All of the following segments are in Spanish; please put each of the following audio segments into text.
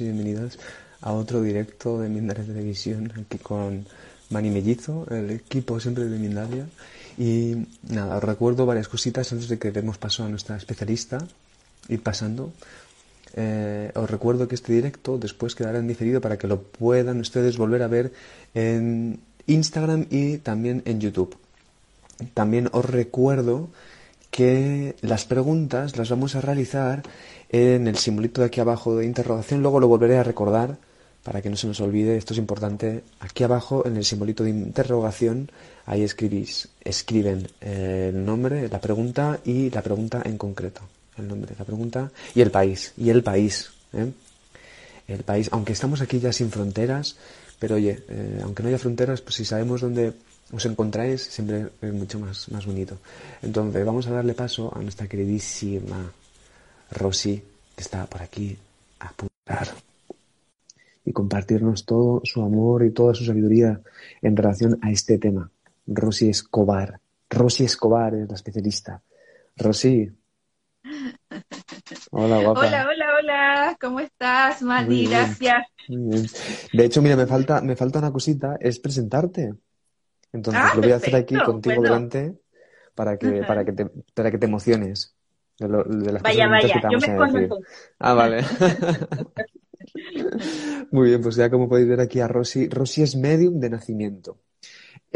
y bienvenidas a otro directo de Mindalia Televisión, aquí con Mani Mellizo, el equipo siempre de Mindalia. Y nada, os recuerdo varias cositas antes de que demos paso a nuestra especialista, ir pasando. Eh, os recuerdo que este directo después quedará en diferido para que lo puedan ustedes volver a ver en Instagram y también en YouTube. También os recuerdo que las preguntas las vamos a realizar en el simbolito de aquí abajo de interrogación. Luego lo volveré a recordar para que no se nos olvide. Esto es importante. Aquí abajo en el simbolito de interrogación, ahí escribís, escriben el nombre, la pregunta y la pregunta en concreto. El nombre, la pregunta y el país. Y el país. ¿eh? El país. Aunque estamos aquí ya sin fronteras, pero oye, eh, aunque no haya fronteras, pues si sabemos dónde os encontráis, siempre es mucho más, más bonito. Entonces, vamos a darle paso a nuestra queridísima Rosy, que está por aquí a apuntar y compartirnos todo su amor y toda su sabiduría en relación a este tema. Rosy Escobar. Rosy Escobar es la especialista. Rosy. Hola, guapa. Hola, hola, hola. ¿Cómo estás, Mati? Gracias. De hecho, mira, me falta, me falta una cosita, es presentarte. Entonces ah, lo voy a hacer aquí contigo delante para que, para que te, para que te emociones de, las vaya, vaya. que Yo me decir. Ah, vale. Muy bien, pues ya como podéis ver aquí a Rosy. Rosy es medium de nacimiento.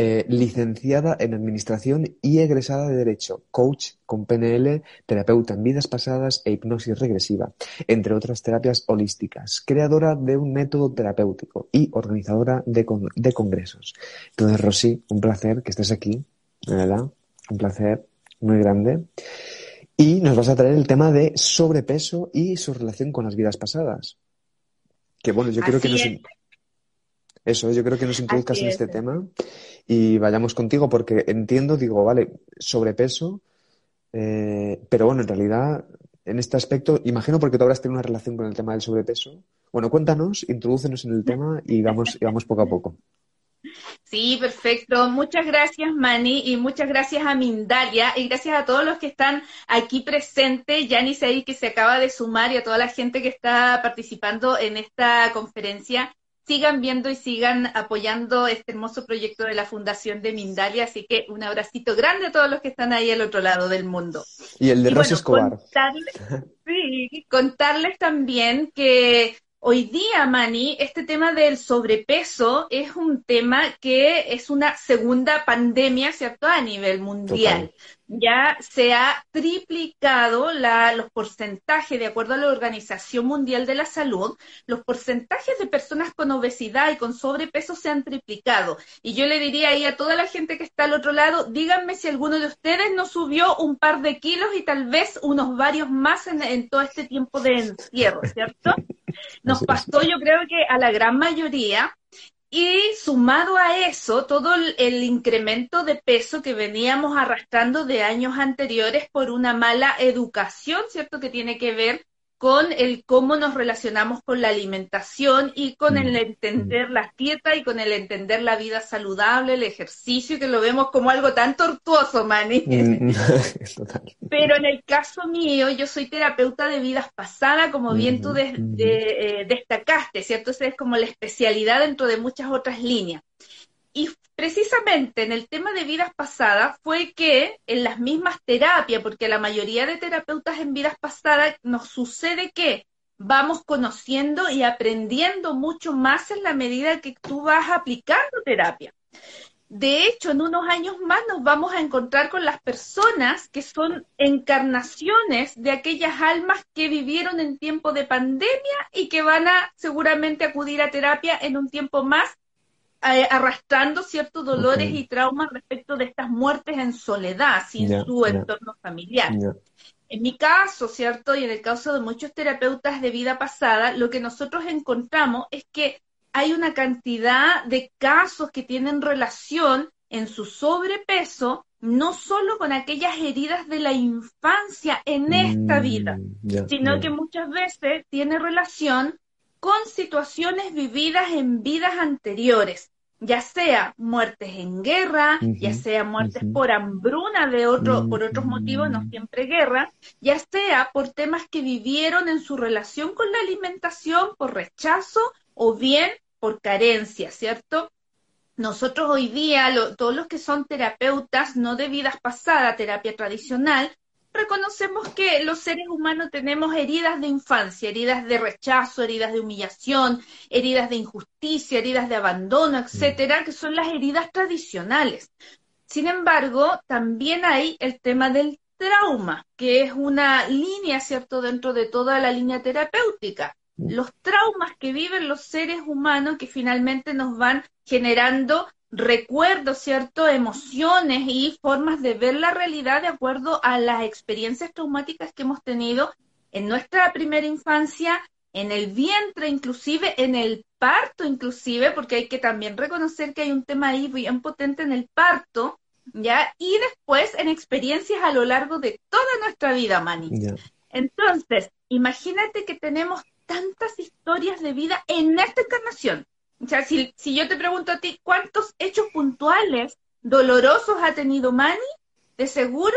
Eh, licenciada en Administración y egresada de Derecho, coach con PNL, terapeuta en vidas pasadas e hipnosis regresiva, entre otras terapias holísticas, creadora de un método terapéutico y organizadora de, de congresos. Entonces, Rosy, un placer que estés aquí, ¿verdad? Un placer muy grande. Y nos vas a traer el tema de sobrepeso y su relación con las vidas pasadas. Que bueno, yo creo que nos, eso, yo creo que nos introduzcas en este tema y vayamos contigo porque entiendo, digo, vale, sobrepeso, eh, pero bueno, en realidad, en este aspecto, imagino porque tú habrás tenido una relación con el tema del sobrepeso. Bueno, cuéntanos, introdúcenos en el tema y vamos, y vamos poco a poco. Sí, perfecto. Muchas gracias, Mani, y muchas gracias a Mindalia, y gracias a todos los que están aquí presentes, Yanis ahí que se acaba de sumar, y a toda la gente que está participando en esta conferencia. Sigan viendo y sigan apoyando este hermoso proyecto de la Fundación de Mindalia, así que un abracito grande a todos los que están ahí al otro lado del mundo. Y el de Rosy Escobar. sí, contarles también que Hoy día, Mani, este tema del sobrepeso es un tema que es una segunda pandemia, ¿cierto?, a nivel mundial ya se ha triplicado los porcentajes, de acuerdo a la Organización Mundial de la Salud, los porcentajes de personas con obesidad y con sobrepeso se han triplicado. Y yo le diría ahí a toda la gente que está al otro lado, díganme si alguno de ustedes no subió un par de kilos y tal vez unos varios más en, en todo este tiempo de encierro, ¿cierto? Nos pasó, yo creo que a la gran mayoría, y sumado a eso, todo el, incremento de peso que veníamos arrastrando de años anteriores por una mala educación, ¿cierto? Que tiene que ver con el cómo nos relacionamos con la alimentación y con el mm, entender mm. la dieta y con el entender la vida saludable, el ejercicio, que lo vemos como algo tan tortuoso, Manny. Mm, Pero en el caso mío, yo soy terapeuta de vidas pasadas, como bien tú eh, destacaste, ¿cierto? Esa es como la especialidad dentro de muchas otras líneas. Y precisamente en el tema de vidas pasadas fue que en las mismas terapias, porque la mayoría de terapeutas en vidas pasadas nos sucede que vamos conociendo y aprendiendo mucho más en la medida que tú vas aplicando terapia. De hecho, en unos años más nos vamos a encontrar con las personas que son encarnaciones de aquellas almas que vivieron en tiempo de pandemia y que van a seguramente acudir a terapia en un tiempo más eh, arrastrando ciertos dolores y traumas respecto de estas muertes en soledad, sin su entorno familiar. En mi caso, ¿cierto? Y en el caso de muchos terapeutas de vida pasada, lo que nosotros encontramos es que hay una cantidad de casos que tienen relación en su sobrepeso, no solo con aquellas heridas de la infancia en esta vida, mm, sino que muchas veces tiene relación con situaciones vividas en vidas anteriores. ya sea muertes en guerra, ya sea muertes por hambruna de otro, por otros motivos, no siempre guerra, ya sea por temas que vivieron en su relación con la alimentación, por rechazo o bien por carencia, ¿cierto? Nosotros hoy día, todos los que son terapeutas, no de vidas pasadas, terapia tradicional, reconocemos que los seres humanos tenemos heridas de infancia, heridas de rechazo, heridas de humillación, heridas de injusticia, heridas de abandono, etcétera, que son las heridas tradicionales. Sin embargo, también hay el tema del trauma, que es una línea, ¿cierto?, dentro de toda la línea terapéutica. Los traumas que viven los seres humanos que finalmente nos van generando recuerdos, ¿cierto? Emociones y formas de ver la realidad de acuerdo a las experiencias traumáticas que hemos tenido en nuestra primera infancia, en el vientre inclusive, en el parto inclusive, porque hay que también reconocer que hay un tema ahí bien potente en el parto, ¿ya? Y después en experiencias a lo largo de toda nuestra vida, Mani. Entonces, imagínate que tenemos tantas historias de vida en esta encarnación. O sea, si, yo te pregunto a ti, ¿cuántos hechos puntuales dolorosos ha tenido Manny? De seguro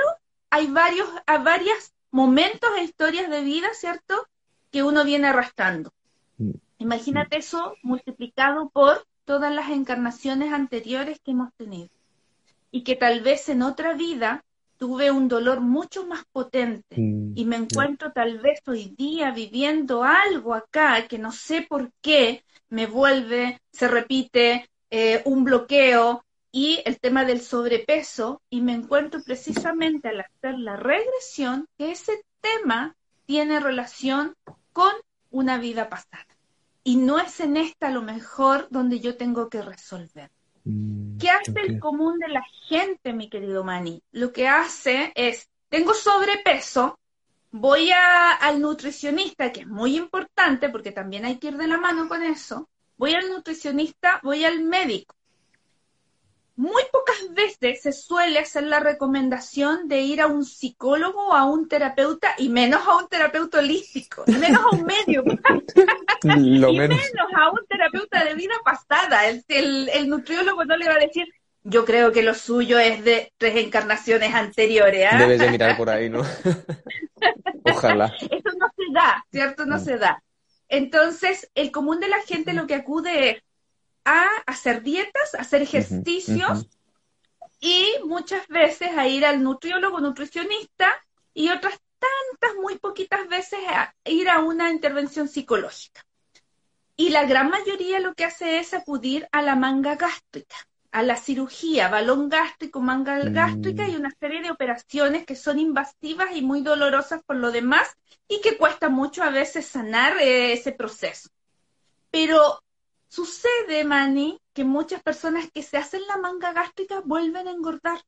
hay varios, hay varios momentos e historias de vida, ¿cierto? Que uno viene arrastrando. Mm. Imagínate eso multiplicado por todas las encarnaciones anteriores que hemos tenido. Y que tal vez en otra vida tuve un dolor mucho más potente mm. y me encuentro tal vez hoy día viviendo algo acá que no sé por qué me vuelve, se repite eh, un bloqueo y el tema del sobrepeso y me encuentro precisamente al hacer la regresión que ese tema tiene relación con una vida pasada. Y no es en esta lo mejor donde yo tengo que resolver. Mm, ¿Qué hace el común de la gente, mi querido Manny? Lo que hace es, tengo sobrepeso, voy a, al nutricionista, que es muy importante porque también hay que ir de la mano con eso, voy al nutricionista, voy al médico. Muy pocas veces se suele hacer la recomendación de ir a un psicólogo o a un terapeuta, y menos a un terapeuta holístico, y menos a un medio, y menos. a un terapeuta de vida pasada. El, el, nutriólogo no le va a decir, yo creo que lo suyo es de tres encarnaciones anteriores. ¿ah? Debes de mirar por ahí, ¿no? Ojalá. Eso no se da, ¿cierto? No, no se da. Entonces, el común de la gente lo que acude es a hacer dietas, a hacer ejercicios y muchas veces a ir al nutriólogo, nutricionista y otras tantas, muy poquitas veces a ir a una intervención psicológica. Y la gran mayoría lo que hace es acudir a la manga gástrica, a la cirugía, balón gástrico, manga gástrica y mm. una serie de operaciones que son invasivas y muy dolorosas por lo demás y que cuesta mucho a veces sanar eh, ese proceso. Pero Sucede, Manny, que muchas personas que se hacen la manga gástrica vuelven a engordar.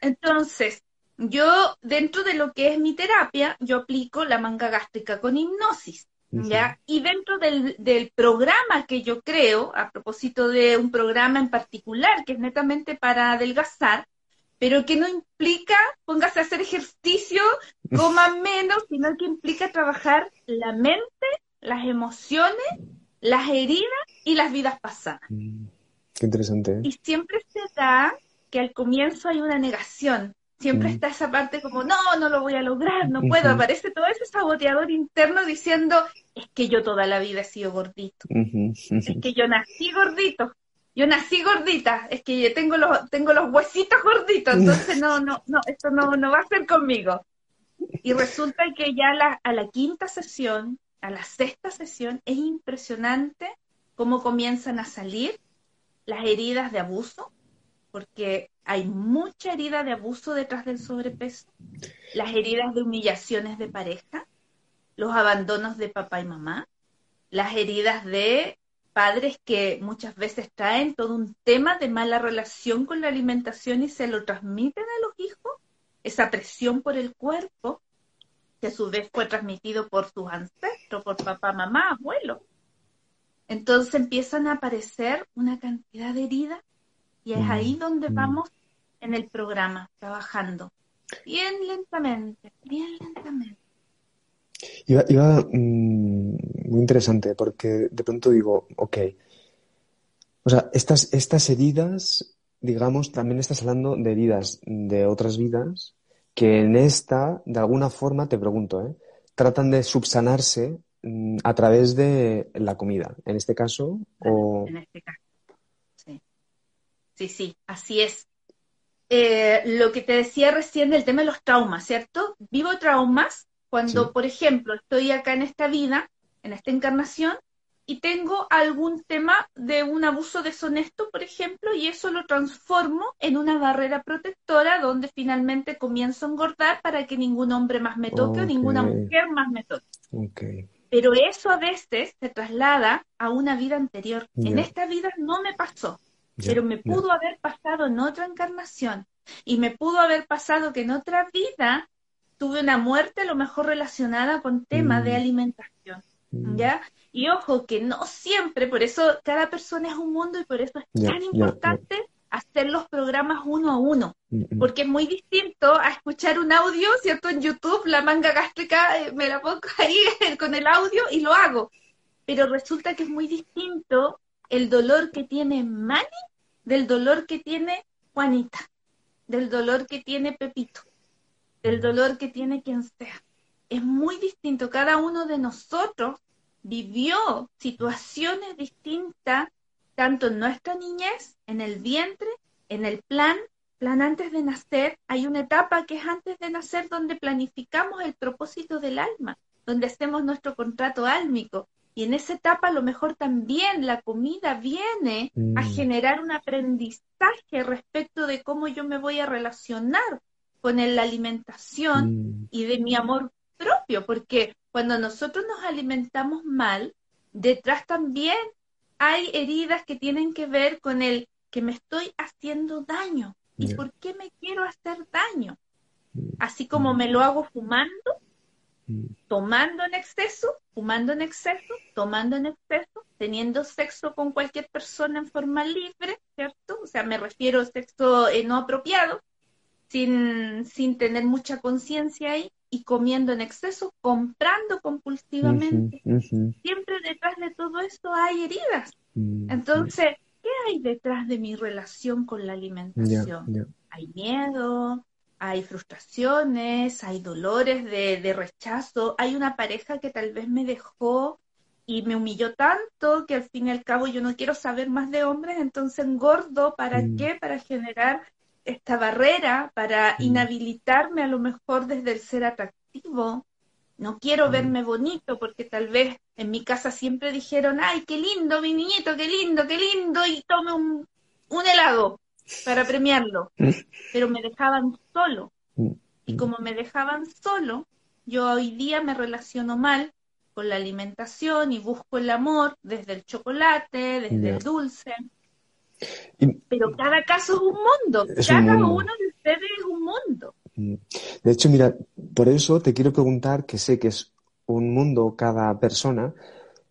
Entonces, yo, dentro de lo que es mi terapia, yo aplico la manga gástrica con hipnosis. ¿Ya? Y dentro del, del, programa que yo creo, a propósito de un programa en particular que es netamente para adelgazar, pero que no implica póngase a hacer ejercicio, coma menos, sino que implica trabajar la mente, las emociones las heridas y las vidas pasadas. Mm, qué interesante. ¿eh? Y siempre se da que al comienzo hay una negación. Siempre mm. está esa parte como, no, no lo voy a lograr, no puedo. Aparece todo ese saboteador interno diciendo, es que yo toda la vida he sido gordito. Es que yo nací gordito. Yo nací gordita, es que yo tengo los, tengo los huesitos gorditos, entonces no, no, no, esto no, no va a ser conmigo. Y resulta que ya la, a la quinta sesión a la sexta sesión, es impresionante cómo comienzan a salir las heridas de abuso, porque hay mucha herida de abuso detrás del sobrepeso, las heridas de humillaciones de pareja, los abandonos de papá y mamá, las heridas de padres que muchas veces traen todo un tema de mala relación con la alimentación y se lo transmiten a los hijos, esa presión por el cuerpo, que a su vez fue transmitido por sus ancestros, por papá, mamá, abuelo. Entonces empiezan a aparecer una cantidad de heridas y es ahí donde vamos en el programa, trabajando. Bien lentamente, bien lentamente. Iba, mm, muy interesante porque de pronto digo, ok, O sea, estas, estas heridas, digamos, también estás hablando de heridas de otras vidas que en esta, de alguna forma, te pregunto, ¿eh? tratan de subsanarse mm, a través de la comida, en este caso, o... En este caso, sí. Sí, sí, así es. Eh, lo que te decía recién del tema de los traumas, ¿cierto? Vivo traumas cuando, por ejemplo, estoy acá en esta vida, en esta encarnación, y tengo algún tema de un abuso deshonesto, por ejemplo, y eso lo transformo en una barrera protectora donde finalmente comienzo a engordar para que ningún hombre más me toque o ninguna mujer más me toque. Pero eso a veces se traslada a una vida anterior. En esta vida no me pasó, pero me pudo haber pasado en otra encarnación y me pudo haber pasado que en otra vida tuve una muerte a lo mejor relacionada con temas de mm. alimentación. Mm. ¿Ya? Y ojo, que no siempre, por eso cada persona es un mundo y por eso es tan importante hacer los programas uno a uno, porque es muy distinto a escuchar un audio, ¿cierto? En YouTube, la manga gástrica, eh, me la pongo ahí con el audio y lo hago. Pero resulta que es muy distinto el dolor que tiene Manny del dolor que tiene Juanita, del dolor que tiene Pepito, del dolor que tiene quien sea. Es muy distinto. Cada uno de nosotros vivió situaciones distintas, tanto en nuestra niñez, en el vientre, en el plan, plan antes de nacer. Hay una etapa que es antes de nacer donde planificamos el propósito del alma, donde hacemos nuestro contrato álmico. Y en esa etapa a lo mejor también la comida viene a mm. generar un aprendizaje respecto de cómo yo me voy a relacionar con la alimentación mm. y de mi amor propio, porque cuando nosotros nos alimentamos mal, detrás también hay heridas que tienen que ver con el que me estoy haciendo daño. ¿Y por qué me quiero hacer daño? Mm. Así como me lo hago fumando, mm. tomando en exceso, fumando en exceso, tomando en exceso, teniendo sexo con cualquier persona en forma libre, ¿cierto? O sea, me refiero a sexo eh, no apropiado, sin, sin tener mucha conciencia ahí y comiendo en exceso, comprando compulsivamente. Siempre detrás de todo esto hay heridas. Mm, Entonces, ¿qué hay detrás de mi relación con la alimentación? Hay miedo, hay frustraciones, hay dolores de, de, rechazo, hay una pareja que tal vez me dejó y me humilló tanto que al fin y al cabo yo no quiero saber más de hombres, entonces engordo, ¿para mm. qué? Para generar esta barrera para mm. inhabilitarme a lo mejor desde el ser atractivo. No quiero mm. verme bonito porque tal vez en mi casa siempre dijeron, ay, qué lindo mi niñito, qué lindo, qué lindo, y tome un, un helado para premiarlo. Mm. Pero me dejaban solo. Y como me dejaban solo, yo hoy día me relaciono mal con la alimentación y busco el amor desde el chocolate, desde el dulce. Pero cada caso es un mundo, cada uno de ustedes es un mundo. Mm. De hecho, mira, por eso te quiero preguntar, que sé que es un mundo cada persona,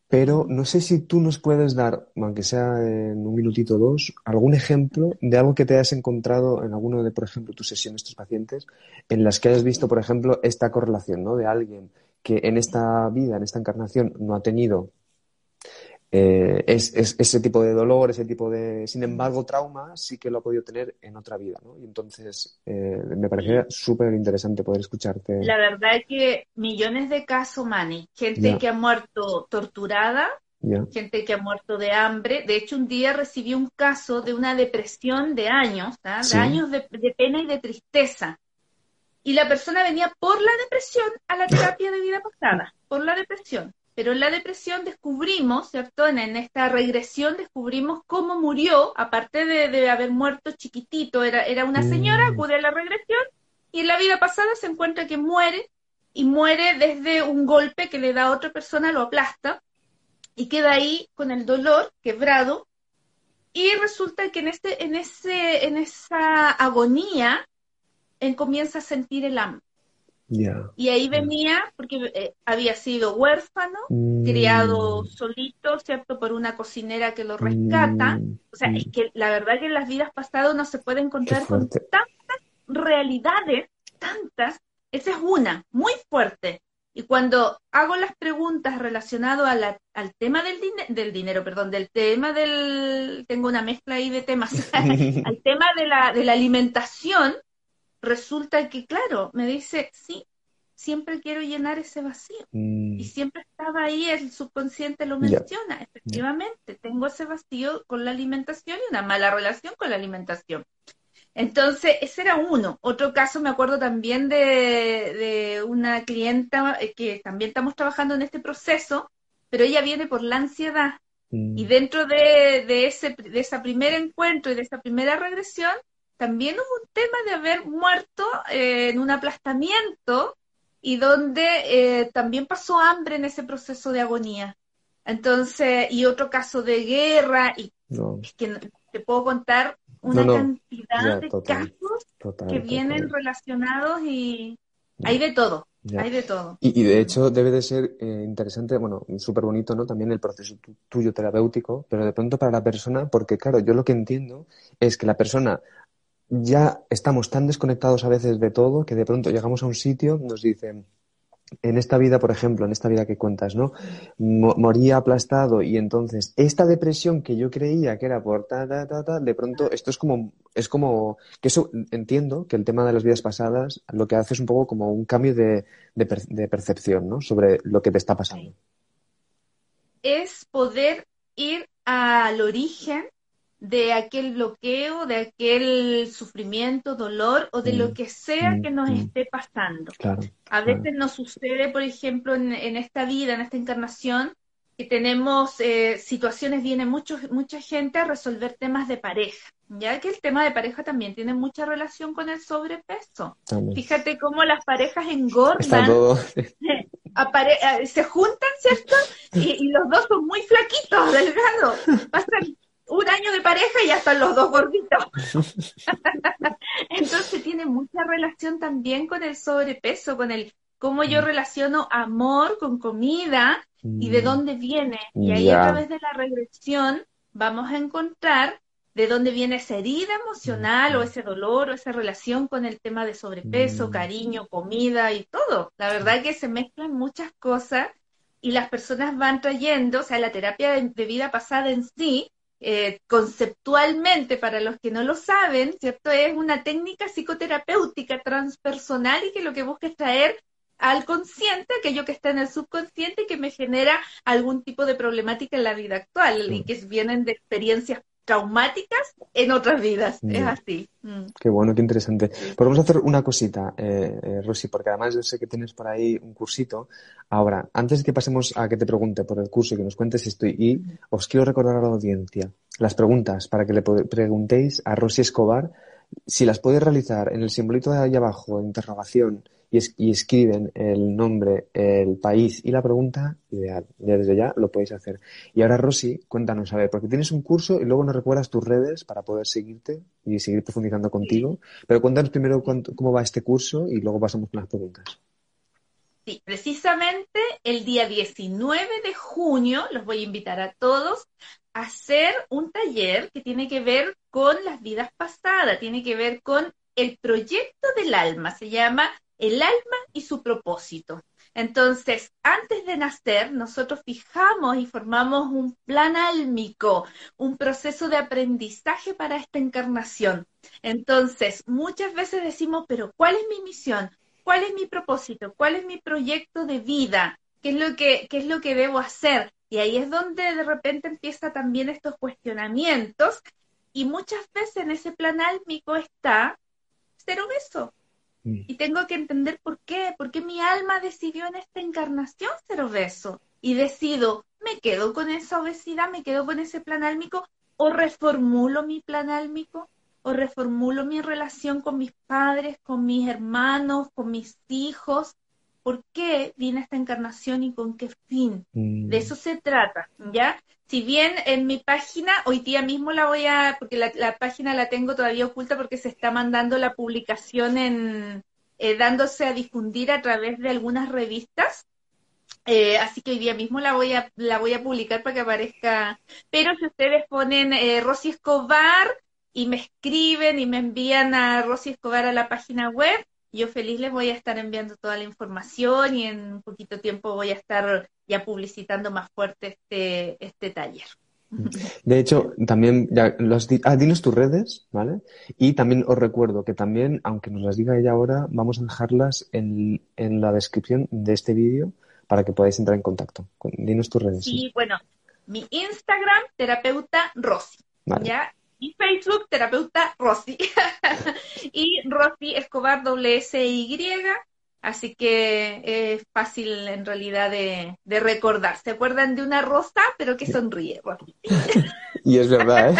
pero no sé si tú nos puedes dar, aunque sea en un minutito o dos, algún ejemplo de algo que te hayas encontrado en alguno de, por ejemplo, tus sesiones, tus pacientes, en las que hayas visto, por ejemplo, esta correlación, ¿no? De alguien que en esta vida, en esta encarnación, no ha tenido eh, es, ese tipo de dolor, ese tipo de, sin embargo, trauma sí que lo ha podido tener en otra vida, ¿no? Y entonces eh, me parecía súper interesante poder escucharte. La verdad es que millones de casos, Manny, gente que ha muerto torturada, gente que ha muerto de hambre. De hecho, un día recibí un caso de una depresión de años, ¿ah? de años de, de pena y de tristeza. Y la persona venía por la depresión a la terapia de vida pasada, por la depresión. Pero en la depresión descubrimos, ¿cierto? En, esta regresión descubrimos cómo murió, aparte de, haber muerto chiquitito, era, era una señora, mm. acude a la regresión, y en la vida pasada se encuentra que muere, y muere desde un golpe que le da a otra persona, lo aplasta, y queda ahí con el dolor, quebrado, y resulta que en, este, en, ese, en esa agonía, él comienza a sentir el hambre. Y ahí venía, porque eh, había sido huérfano, mm. criado solito, ¿cierto? Por una cocinera que lo rescata. Mm. O sea, es que la verdad que en las vidas pasadas no se puede encontrar con tantas realidades, tantas. Esa es una, muy fuerte. Y cuando hago las preguntas relacionadas al tema del, del dinero, perdón, del tema del, tengo una mezcla ahí de temas, al tema de la, de la alimentación, resulta que, claro, me dice, sí, siempre quiero llenar ese vacío. Mm. Y siempre estaba ahí, el subconsciente lo menciona, efectivamente, tengo ese vacío con la alimentación y una mala relación con la alimentación. Entonces, ese era uno. Otro caso, me acuerdo también de, una clienta eh, que también estamos trabajando en este proceso, pero ella viene por la ansiedad. Y mm. dentro de, de, ese de ese primer encuentro y de esa primera regresión, también hubo un tema de haber muerto eh, en un aplastamiento y donde eh, también pasó hambre en ese proceso de agonía. Entonces, y otro caso de guerra, y que te puedo contar una cantidad de casos que vienen relacionados y hay de todo. Hay de todo. Y, de hecho debe de ser eh, interesante, bueno, súper bonito, ¿no? También el proceso tuyo terapéutico, pero de pronto para la persona, porque claro, yo lo que entiendo es que la persona ya estamos tan desconectados a veces de todo que de pronto llegamos a un sitio, nos dicen, en esta vida, por ejemplo, en esta vida que cuentas, ¿no? moría aplastado y entonces esta depresión que yo creía que era por ta, ta, ta, ta, de pronto esto es como, es como, que eso entiendo que el tema de las vidas pasadas lo que hace es un poco como un cambio de, de percepción, ¿no? Sobre lo que te está pasando. Es poder ir al origen de aquel bloqueo, de aquel sufrimiento, dolor o de lo mm, que sea mm, que nos mm. esté pasando. a veces nos sucede, por ejemplo, en, esta vida, en esta encarnación, que tenemos eh, situaciones, viene mucho, mucha gente a resolver temas de pareja, ya que el tema de pareja también tiene mucha relación con el sobrepeso. Fíjate cómo las parejas engordan, eh, se juntan, ¿cierto? Y, y, los dos son muy flaquitos, delgados. Pasan un año de pareja y ya están los dos gorditos. Entonces tiene mucha relación también con el sobrepeso, con el cómo yo mm. relaciono amor con comida y de mm. dónde viene. Y ahí a través de la regresión vamos a encontrar de dónde viene esa herida emocional o mm. ese dolor o esa relación con el tema de sobrepeso, cariño, comida y todo. La verdad que se mezclan muchas cosas y las personas van trayendo, o sea, la terapia de vida pasada en sí eh, conceptualmente, para los que no lo saben, ¿cierto? Es una técnica psicoterapéutica transpersonal y que lo que busca es traer al consciente aquello que está en el subconsciente y que me genera algún tipo de problemática en la vida actual y que vienen de experiencias traumáticas en otras vidas. Es así. Mm. Qué bueno, qué interesante. Podemos hacer una cosita, eh, eh, Rosy, porque además yo sé que tienes por ahí un cursito. Ahora, antes de que pasemos a que te pregunte por el curso y que nos cuentes esto, y os quiero recordar a la audiencia las preguntas para que le preguntéis a Rosy Escobar si las puedes realizar en el simbolito de ahí abajo, interrogación, y, escriben el nombre, el país y la pregunta, ideal. Ya desde ya lo podéis hacer. Y ahora, Rosy, cuéntanos, a ver, porque tienes un curso y luego nos recuerdas tus redes para poder seguirte y seguir profundizando contigo. Pero cuéntanos primero cómo va este curso y luego pasamos con las preguntas. Sí, precisamente el día 19 de junio los voy a invitar a todos a hacer un taller que tiene que ver con las vidas pasadas, tiene que ver con el proyecto del alma, se llama el alma y su propósito. Entonces, antes de nacer, nosotros fijamos y formamos un plan álmico, un proceso de aprendizaje para esta encarnación. Entonces, muchas veces decimos, pero ¿cuál es mi misión? ¿Cuál es mi propósito? ¿Cuál es mi proyecto de vida? ¿Qué es lo que, qué es lo que debo hacer? Y ahí es donde de repente empieza también estos cuestionamientos y muchas veces en ese plan álmico está ser obeso. Y tengo que entender por qué, por qué mi alma decidió en esta encarnación ser obeso. Y decido, me quedo con esa obesidad, me quedo con ese plan álmico, o reformulo mi plan álmico, o reformulo mi relación con mis padres, con mis hermanos, con mis hijos. ¿Por qué viene esta encarnación y con qué fin? Mm. De eso se trata, ¿ya? si bien en mi página, hoy día mismo la voy a, porque la, página la tengo todavía oculta porque se está mandando la publicación en, eh, dándose a difundir a través de algunas revistas. Eh, así que hoy día mismo la voy a, la voy a publicar para que aparezca. Pero si ustedes ponen eh, Rosy Escobar y me escriben y me envían a Rosy Escobar a la página web, yo feliz les voy a estar enviando toda la información y en un poquito tiempo voy a estar ya publicitando más fuerte este, este taller. De hecho, también, ya los, ah, dinos tus redes, ¿vale? Y también os recuerdo que también, aunque nos las diga ella ahora, vamos a dejarlas en, en la descripción de este vídeo para que podáis entrar en contacto. Dinos tus redes. Sí, bueno, mi Instagram, terapeuta Rosy, ¿ya? Y Facebook, terapeuta Rosy. y Rosy Escobar, WSY. Así que es fácil en realidad de, recordar. ¿Se acuerdan de una rosa, pero que sonríe? y es verdad, ¿eh?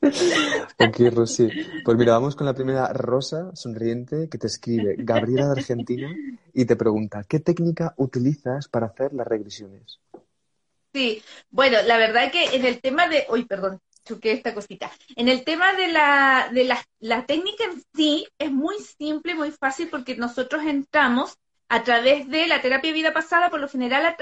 ok, Rosy. Pues mira, vamos con la primera rosa sonriente que te escribe Gabriela de Argentina y te pregunta, ¿qué técnica utilizas para hacer las regresiones? Sí, bueno, la verdad que en el tema de, uy, perdón, choqué esta cosita. En el tema de la, de la, técnica en sí es muy simple, muy fácil porque nosotros entramos a través de la terapia de vida pasada, por lo general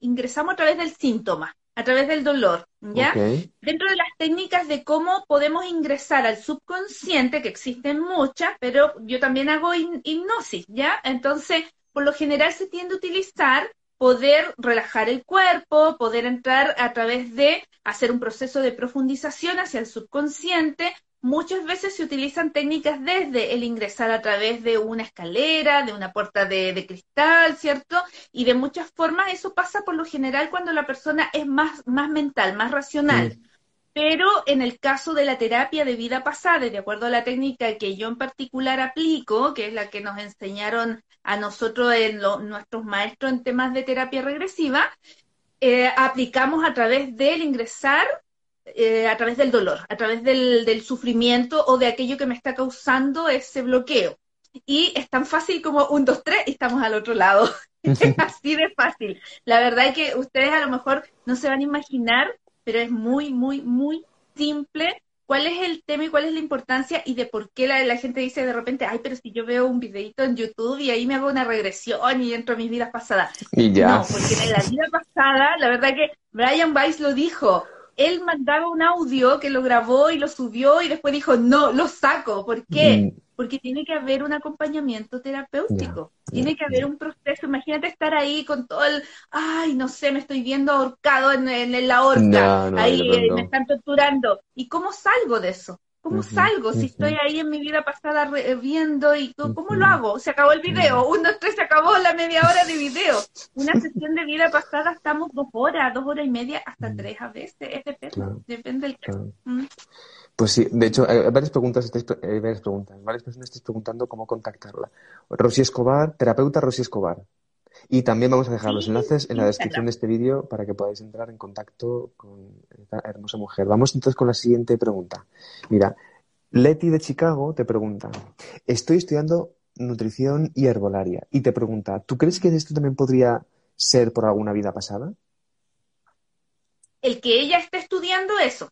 ingresamos a través del síntoma, a través del dolor, ¿ya? Dentro de las técnicas de cómo podemos ingresar al subconsciente, que existen muchas, pero yo también hago hipnosis, ¿ya? Entonces, por lo general se tiende a utilizar poder relajar el cuerpo, poder entrar a través de hacer un proceso de profundización hacia el subconsciente. Muchas veces se utilizan técnicas desde el ingresar a través de una escalera, de una puerta de, cristal, ¿cierto? Y de muchas formas eso pasa por lo general cuando la persona es más, más mental, más racional. Pero en el caso de la terapia de vida pasada, de acuerdo a la técnica que yo en particular aplico, que es la que nos enseñaron a nosotros en nuestros maestros en temas de terapia regresiva, eh, aplicamos a través del ingresar, eh, a través del dolor, a través del, del sufrimiento o de aquello que me está causando ese bloqueo. Y es tan fácil como un, dos, tres y estamos al otro lado. es así de fácil. La verdad es que ustedes a lo mejor no se van a imaginar pero es muy, muy, muy simple cuál es el tema y cuál es la importancia y de por qué la, gente dice de repente, ay, pero si yo veo un videito en YouTube y ahí me hago una regresión y entro a mis vidas pasadas. Y ya. No, porque en la vida pasada, la verdad que Brian Weiss lo dijo, él mandaba un audio que lo grabó y lo subió y después dijo, no, lo saco. ¿Por qué? Mm. Porque tiene que haber un acompañamiento terapéutico, tiene que haber un proceso. Imagínate estar ahí con todo el, ay, no sé, me estoy viendo ahorcado en, en la horca, ahí eh, me están torturando. ¿Y cómo salgo de eso? ¿Cómo salgo si estoy ahí en mi vida pasada eh, viendo y cómo lo hago? Se acabó el video, uno, tres, se acabó la media hora de video. Una sesión de vida pasada estamos dos horas, dos horas y media, hasta tres a veces, depende, depende del caso. Pues sí, de hecho, hay varias preguntas, estáis, hay varias preguntas, varias personas estáis preguntando cómo contactarla. Rosy Escobar, terapeuta Rosy Escobar. Y también vamos a dejar los enlaces en la descripción de este vídeo para que podáis entrar en contacto con esta hermosa mujer. Vamos entonces con la siguiente pregunta. Mira, Leti de Chicago te pregunta, estoy estudiando nutrición y herbolaria y te pregunta, ¿tú crees que esto también podría ser por alguna vida pasada? El que ella esté estudiando eso.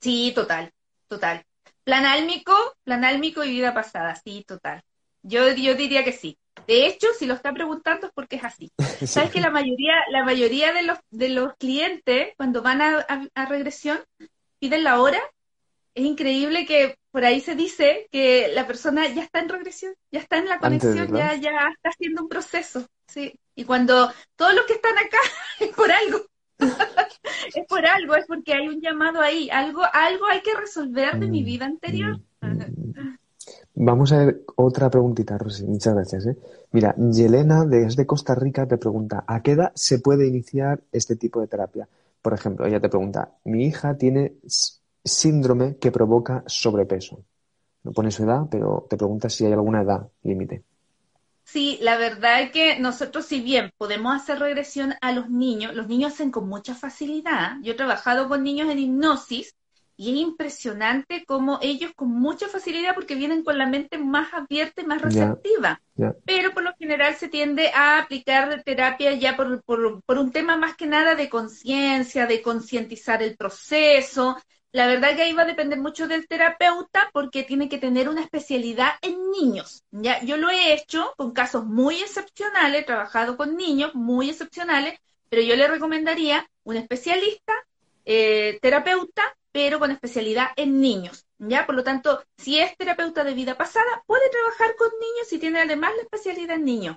Sí, total, total. Plan álmico, plan álmico y vida pasada, sí, total. Yo, yo diría que sí. De hecho, si lo está preguntando es porque es así. Sabes que la mayoría, la mayoría de los, de los clientes, cuando van a, regresión, piden la hora. Es increíble que por ahí se dice que la persona ya está en regresión, ya está en la conexión, ya, ya está haciendo un proceso. Sí. Y cuando todos los que están acá es por algo. es por algo, es porque hay un llamado ahí, algo, algo hay que resolver de mi vida anterior. Vamos a ver otra preguntita, Rosy. Muchas gracias. ¿eh? Mira, Yelena, desde Costa Rica, te pregunta, ¿a qué edad se puede iniciar este tipo de terapia? Por ejemplo, ella te pregunta, mi hija tiene síndrome que provoca sobrepeso. No pone su edad, pero te pregunta si hay alguna edad límite. Sí, la verdad es que nosotros, si bien podemos hacer regresión a los niños, los niños hacen con mucha facilidad. Yo he trabajado con niños en hipnosis y es impresionante cómo ellos con mucha facilidad, porque vienen con la mente más abierta y más receptiva. Pero por lo general se tiende a aplicar terapia ya por, por, por un tema más que nada de conciencia, de concientizar el proceso, la verdad que ahí va a depender mucho del terapeuta porque tiene que tener una especialidad en niños. Ya, yo lo he hecho con casos muy excepcionales, he trabajado con niños muy excepcionales, pero yo le recomendaría un especialista, eh, terapeuta, pero con especialidad en niños. ¿Ya? Por lo tanto, si es terapeuta de vida pasada, puede trabajar con niños y tiene además la especialidad en niños.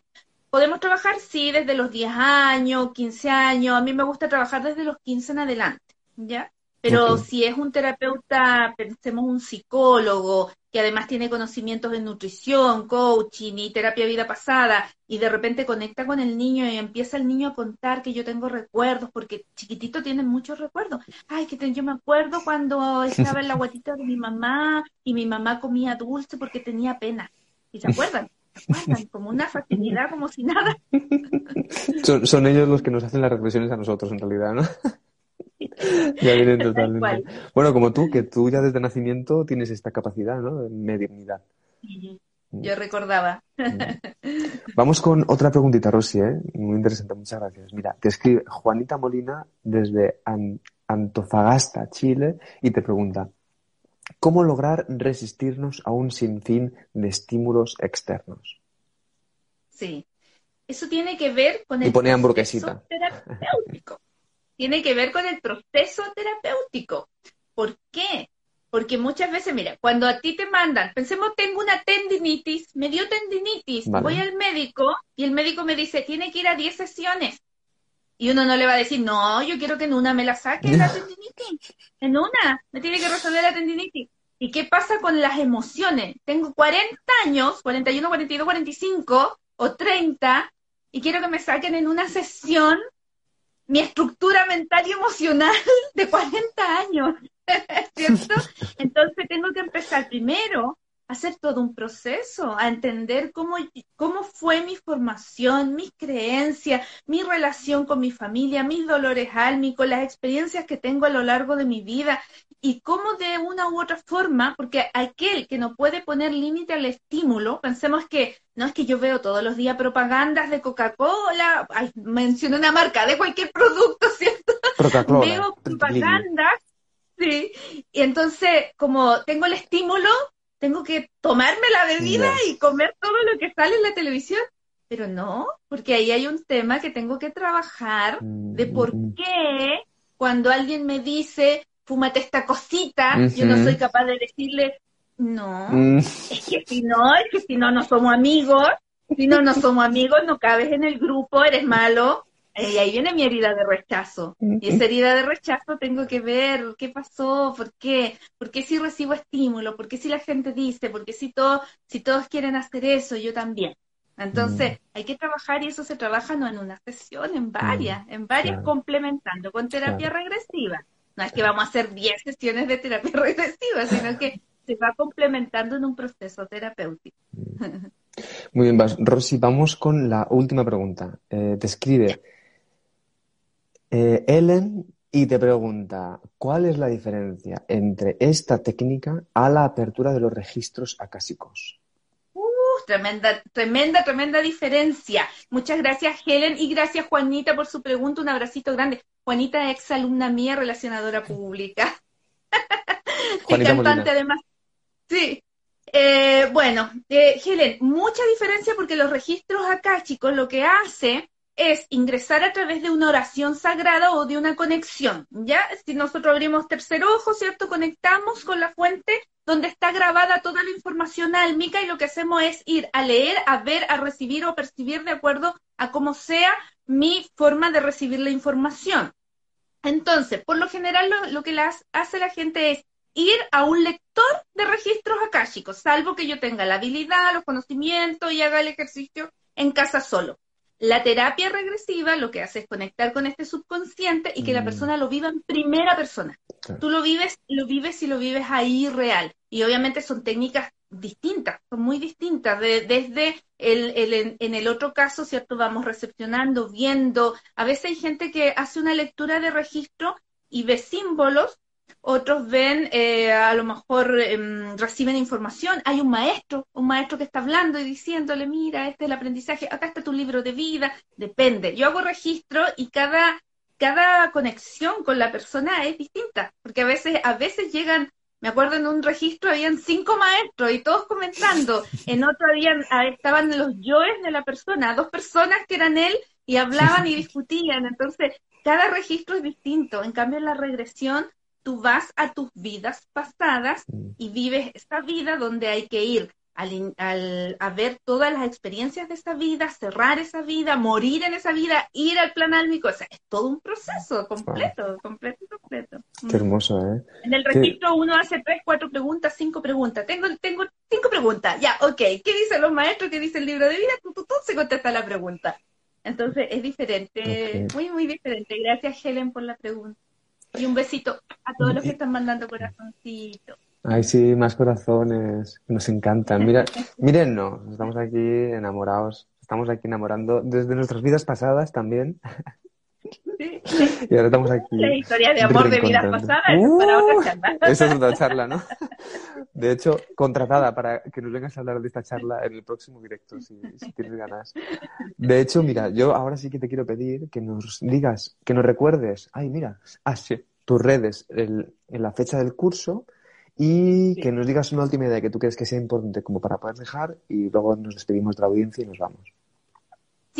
Podemos trabajar, sí, desde los 10 años, 15 años. A mí me gusta trabajar desde los 15 en adelante, ¿ya? Pero si es un terapeuta, pensemos un psicólogo, que además tiene conocimientos de nutrición, coaching y terapia vida pasada, y de repente conecta con el niño y empieza el niño a contar que yo tengo recuerdos, porque chiquitito tiene muchos recuerdos. Ay, que yo me acuerdo cuando estaba en la guatita de mi mamá y mi mamá comía dulce porque tenía pena. ¿Y se acuerdan? ¿Se acuerdan? Como una facilidad, como si nada. Son, son ellos los que nos hacen las reflexiones a nosotros, en realidad, ¿no? ya vienen totalmente. Bueno, como tú, que tú ya desde nacimiento tienes esta capacidad, ¿no? De mediunidad. Yo recordaba. Vamos con otra preguntita, Rosy, ¿eh? Muy interesante, muchas gracias. Mira, te escribe Juanita Molina desde Antofagasta, Chile, y te pregunta, ¿cómo lograr resistirnos a un sinfín de estímulos externos? Sí, eso tiene que ver con el y pone hamburguesita. terapéutico tiene que ver con el proceso terapéutico. ¿Por qué? Porque muchas veces, mira, cuando a ti te mandan, pensemos, tengo una tendinitis, me dio tendinitis, voy al médico y el médico me dice, tiene que ir a 10 sesiones. Y uno no le va a decir, no, yo quiero que en una me la saque la tendinitis. En una, me tiene que resolver la tendinitis. ¿Y qué pasa con las emociones? Tengo 40 años, 41, 42, 45 o 30, y quiero que me saquen en una sesión mi estructura mental y emocional de 40 años, ¿cierto? Entonces tengo que empezar primero hacer todo un proceso, a entender cómo, cómo fue mi formación, mis creencias, mi relación con mi familia, mis dolores álmicos, las experiencias que tengo a lo largo de mi vida y cómo de una u otra forma, porque aquel que no puede poner límite al estímulo, pensemos que no es que yo veo todos los días propagandas de Coca-Cola, menciono una marca de cualquier producto, ¿cierto? Veo propagandas, sí, y entonces como tengo el estímulo, tengo que tomarme la bebida y comer todo lo que sale en la televisión. Pero no, porque ahí hay un tema que tengo que trabajar de por mm. qué cuando alguien me dice, fúmate esta cosita, yo no soy capaz de decirle, no, mm. es que si no, es que si no, no somos amigos, si no, no somos amigos, no cabes en el grupo, eres malo. Y ahí viene mi herida de rechazo. Y esa herida de rechazo tengo que ver qué pasó, por qué, por qué si recibo estímulo, por qué si la gente dice, por qué si, todo, si todos quieren hacer eso, yo también. Entonces, mm. hay que trabajar y eso se trabaja no en una sesión, en varias, mm. en varias complementando con terapia regresiva. No es que vamos a hacer 10 sesiones de terapia regresiva, sino que se va complementando en un proceso terapéutico. Muy bien, Rosy, vamos con la última pregunta. Eh, te escribe eh, Ellen y te pregunta, ¿cuál es la diferencia entre esta técnica a la apertura de los registros acásicos? tremenda, tremenda, tremenda diferencia. Muchas gracias, Helen, y gracias, Juanita, por su pregunta. Un abracito grande. Juanita, ex alumna mía, relacionadora pública. y cantante además. Sí. Eh, bueno, eh, Helen, mucha diferencia porque los registros acá, chicos, lo que hace es ingresar a través de una oración sagrada o de una conexión, ¿ya? Si nosotros abrimos tercer ojo, ¿cierto? Conectamos con la fuente donde está grabada toda la información álmica y lo que hacemos es ir a leer, a ver, a recibir o percibir de acuerdo a cómo sea mi forma de recibir la información. Entonces, por lo general lo, que hace la gente es ir a un lector de registros akáshicos, salvo que yo tenga la habilidad, los conocimientos y haga el ejercicio en casa solo. La terapia regresiva lo que hace es conectar con este subconsciente y que la mm. persona lo viva en primera persona. Tú lo vives, lo vives y lo vives ahí real. Y obviamente son técnicas distintas, son muy distintas. desde el, en el otro caso, ¿cierto? Vamos recepcionando, viendo. A veces hay gente que hace una lectura de registro y ve símbolos otros ven, eh, a lo mejor em, reciben información, hay un maestro, un maestro que está hablando y diciéndole, mira, este es el aprendizaje, acá está tu libro de vida, depende. Yo hago registro y cada, cada conexión con la persona es distinta, porque a veces, a veces llegan, me acuerdo en un registro habían cinco maestros y todos comentando, en otro habían, ah, estaban los yoes de la persona, dos personas que eran él y hablaban y discutían, entonces cada registro es distinto, en cambio en la regresión tú vas a tus vidas pasadas Mm. y vives esta vida donde hay que ir al, al- a ver todas las experiencias de esa vida, cerrar esa vida, morir en esa vida, ir al plan álmico. O sea, es todo un proceso completo, completo, completo. Qué hermoso, ¿eh? En el Qué- registro uno hace tres, cuatro preguntas, cinco preguntas. Tengo, tengo cinco preguntas. Ya, ok. ¿Qué dicen los maestros? ¿Qué dice el libro de vida? Tú, tú, tú, se contesta la pregunta. Entonces es diferente, muy, muy diferente. Gracias, Helen, por la pregunta. Y un besito a todos los que están mandando corazoncitos. Ay, sí, más corazones. Nos encantan. Mira, mírennos, estamos aquí enamorados. Estamos aquí enamorando desde nuestras vidas pasadas también. Sí. Y ahora estamos aquí. Las historias de amor de vidas pasadas, es para ¡Uh! otra charla. Esa es otra charla, ¿no? De hecho, contratada para que nos vengas a hablar de esta charla en el próximo directo, si, si tienes ganas. De hecho, mira, yo ahora sí que te quiero pedir que nos digas, que nos recuerdes, ay, mira, ah, sí, tus redes el- en la fecha del curso y Sí. que nos digas una última idea que tú crees que sea importante como para poder dejar y luego nos despedimos de la audiencia y nos vamos.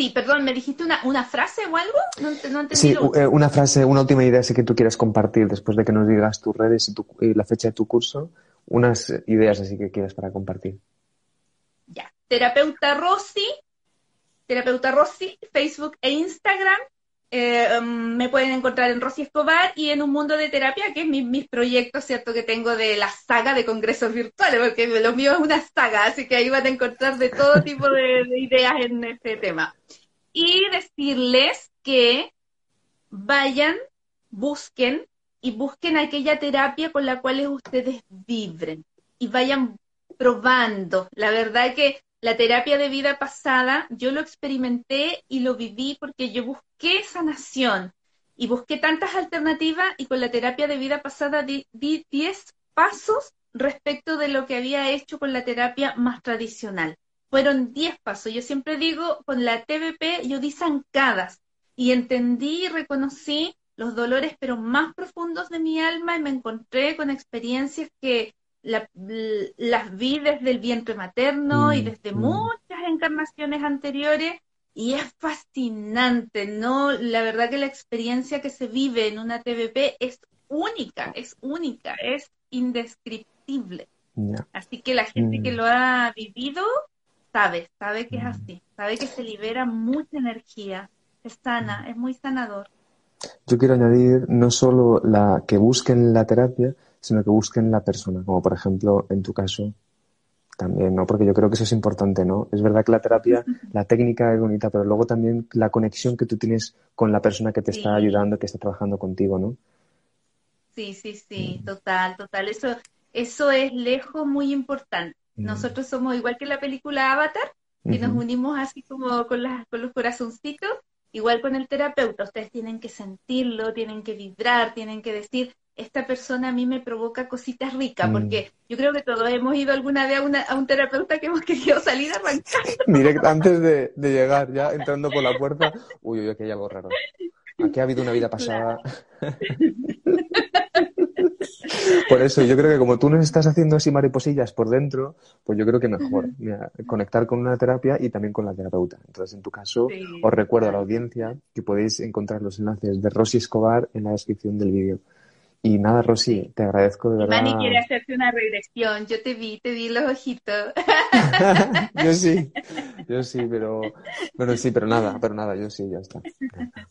Sí, perdón, ¿me dijiste una, una frase o algo? No, ent- no entendí Sí, lo eh, una frase, una última idea sí que tú quieras compartir después de que nos digas tus redes y, tu- y la fecha de tu curso, unas ideas así que quieras para compartir. Ya. Terapeuta Rosy, terapeuta Rosy, Facebook e Instagram. Eh, um, me pueden encontrar en Rosy Escobar y en Un Mundo de Terapia, que es mi- mis proyectos, ¿cierto? Que tengo de la saga de congresos virtuales, porque lo mío es una saga, así que ahí van a encontrar de todo tipo de, de ideas en este tema. Y decirles que vayan, busquen y busquen aquella terapia con la cual ustedes vibren y vayan probando. La verdad que la terapia de vida pasada yo lo experimenté y lo viví porque yo busqué sanación y busqué tantas alternativas y con la terapia de vida pasada di di 10 pasos respecto de lo que había hecho con la terapia más tradicional. Fueron 10 pasos. Yo siempre digo, con la TBP yo di zancadas y entendí y reconocí los dolores pero más profundos de mi alma y me encontré con experiencias que la- las vi desde el vientre materno y Mm, desde mm. muchas encarnaciones anteriores y es fascinante, ¿no? La verdad que la experiencia que se vive en una TBP es única, es única, es indescriptible. Así que la gente que Mm. lo ha vivido sabe, sabe que es Mm. así, sabe que se libera mucha energía, es sana, es muy sanador. Yo quiero añadir no solo la que busquen la terapia, sino que busquen la persona, como por ejemplo en tu caso también, ¿no? Porque yo creo que eso es importante, ¿no? Es verdad que la terapia, la técnica es bonita, pero luego también la conexión que tú tienes con la persona que te está ayudando, que está trabajando contigo, ¿no? Sí, sí, sí, Mm. total, total. Eso, eso es lejos muy importante. Mm. Nosotros somos igual que la película Avatar, que nos unimos así como con las, con los corazoncitos, igual con el terapeuta. Ustedes tienen que sentirlo, tienen que vibrar, tienen que decir, esta persona a mí me provoca cositas ricas, Mm. porque yo creo que todos hemos ido alguna vez a, una- a un terapeuta que hemos querido salir arrancando. Direct- antes de, de llegar, ya entrando por la puerta, uy, uy, aquí hay algo raro. Aquí ha habido una vida pasada. Por eso, yo creo que como tú nos estás haciendo así mariposillas por dentro, pues yo creo que mejor mira, conectar con una terapia y también con la terapeuta. Entonces, en tu caso, Sí. os recuerdo a la audiencia que podéis encontrar los enlaces de Rosy Escobar en la descripción del vídeo. Y nada, Rosy, te agradezco de verdad. Manny quiere hacerte una regresión. Yo te vi, te vi los ojitos. yo sí, yo sí, pero, pero sí, pero nada, pero nada, yo sí, ya está. Ya está.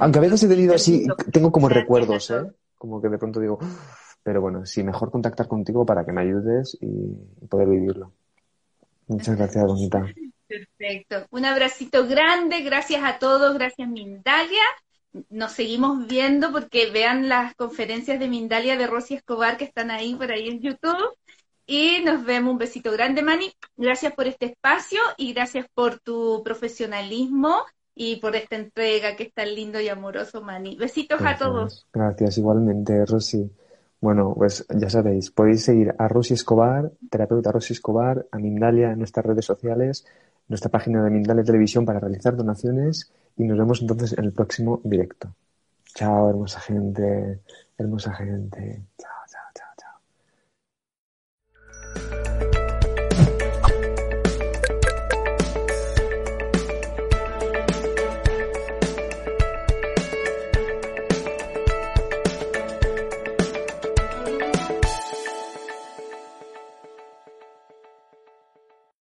Aunque a veces he tenido así, tengo como recuerdos, ¿eh? Como que de pronto digo, pero bueno, sí, mejor contactar contigo para que me ayudes y y poder vivirlo. Muchas gracias, bonita. Perfecto. Un abracito grande, gracias a todos, gracias Mindalia. Nos seguimos viendo porque vean las conferencias de Mindalia de Rosy Escobar que están ahí por ahí en YouTube. Y nos vemos. Un besito grande, Mani. Gracias por este espacio y gracias por tu profesionalismo y por esta entrega que es tan lindo y amoroso, Mani. Besitos a todos. Gracias, gracias igualmente, Rosy. Bueno, pues ya sabéis, podéis seguir a Rosy Escobar, terapeuta Rosy Escobar, a Mindalia en nuestras redes sociales, nuestra página de Mindalia Televisión para realizar donaciones y nos vemos entonces en el próximo directo. Chao, hermosa gente, hermosa gente. Chao.